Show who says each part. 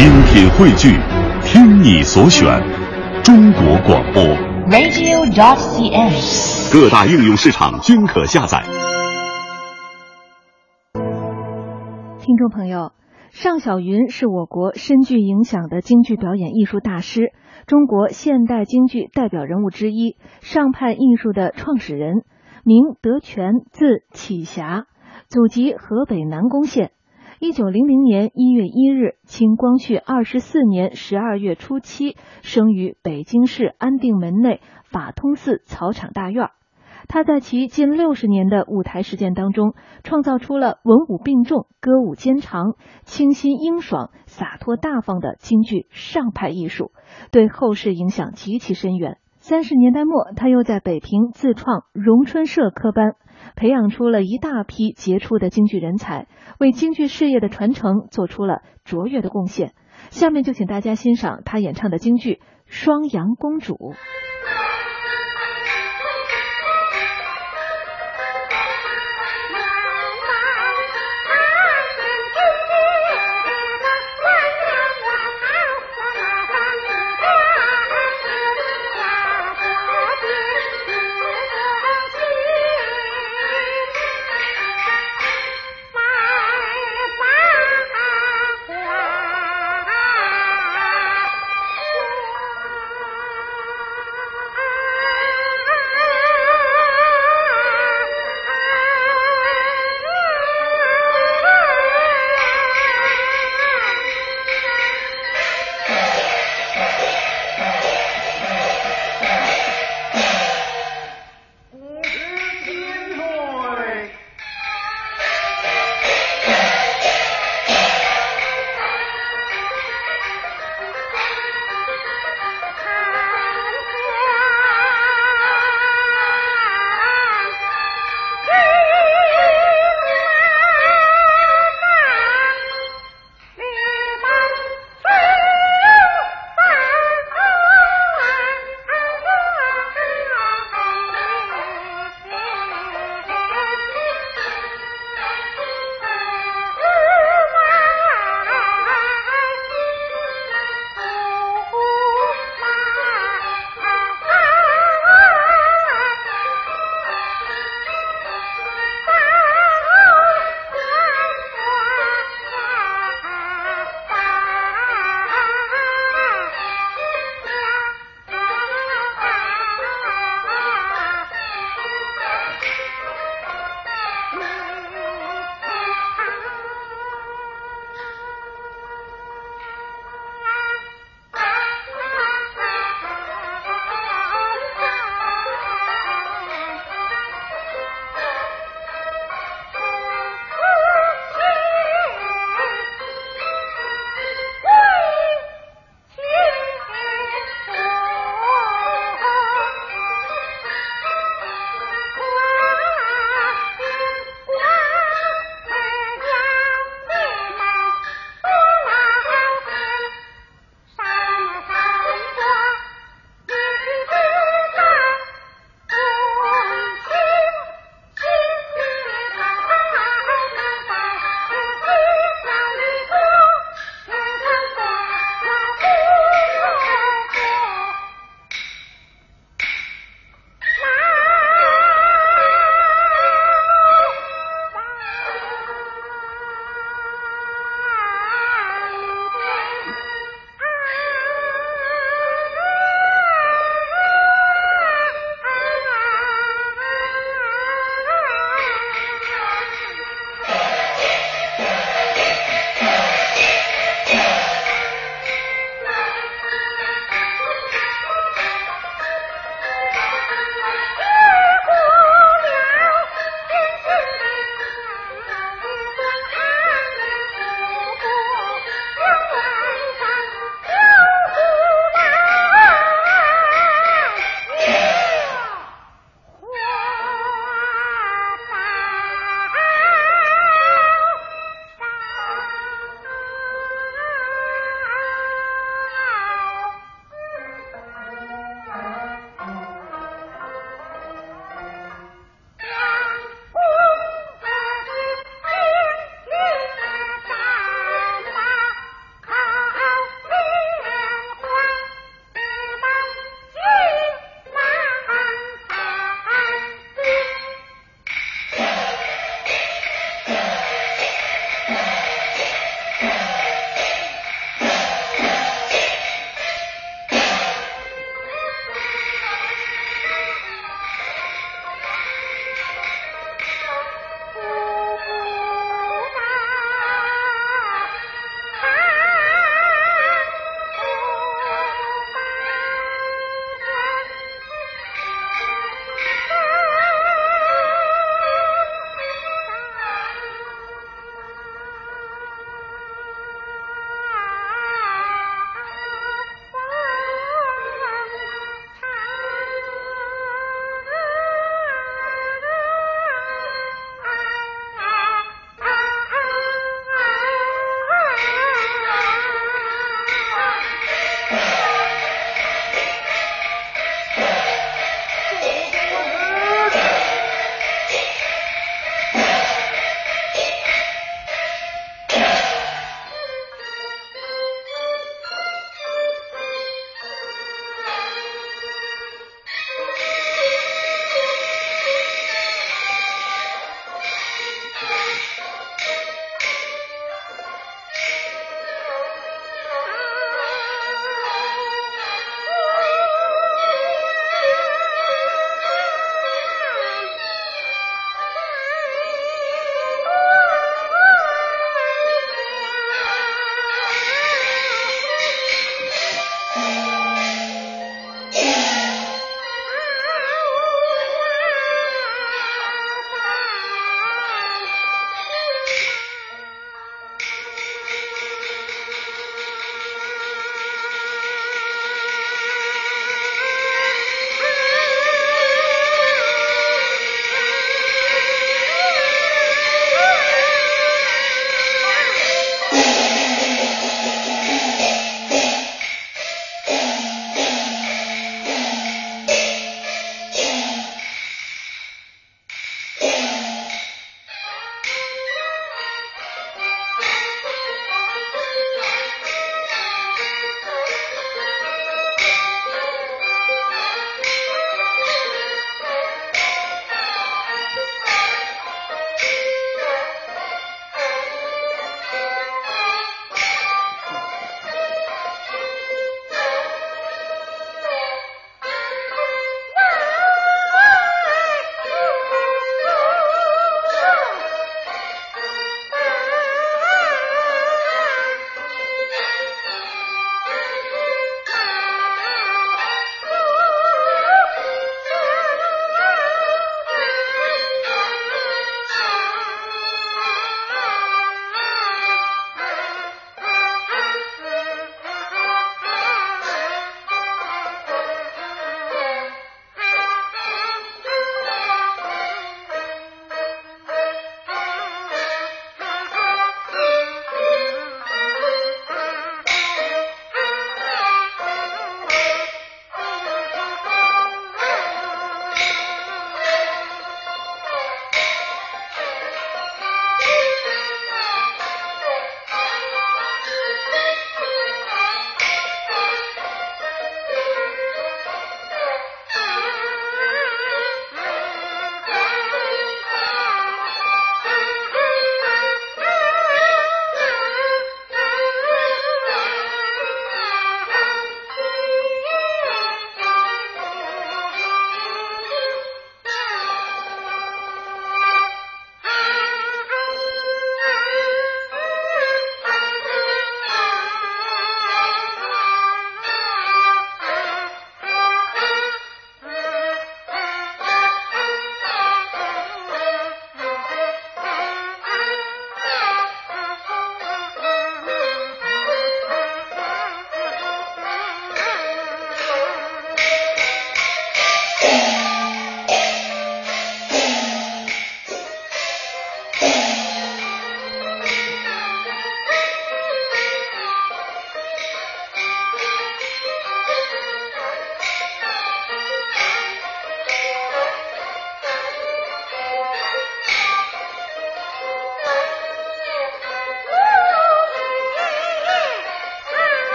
Speaker 1: 精品汇聚，听你所选，中国广播。
Speaker 2: radio.cn。
Speaker 1: 各大应用市场均可下载。
Speaker 3: 听众朋友，尚小云是我国深具影响的京剧表演艺术大师，中国现代京剧代表人物之一，上派艺术的创始人，名德全，字启霞，祖籍河北南宫县。一九零零年一月一日，清光绪二十四年十二月初七，生于北京市安定门内法通寺草场大院。他在其近六十年的舞台实践当中，创造出了文武并重、歌舞兼长、清新英爽、洒脱大方的京剧上派艺术，对后世影响极其深远。三十年代末，他又在北平自创荣春社科班，培养出了一大批杰出的京剧人才，为京剧事业的传承做出了卓越的贡献。下面就请大家欣赏他演唱的京剧《双阳公主》。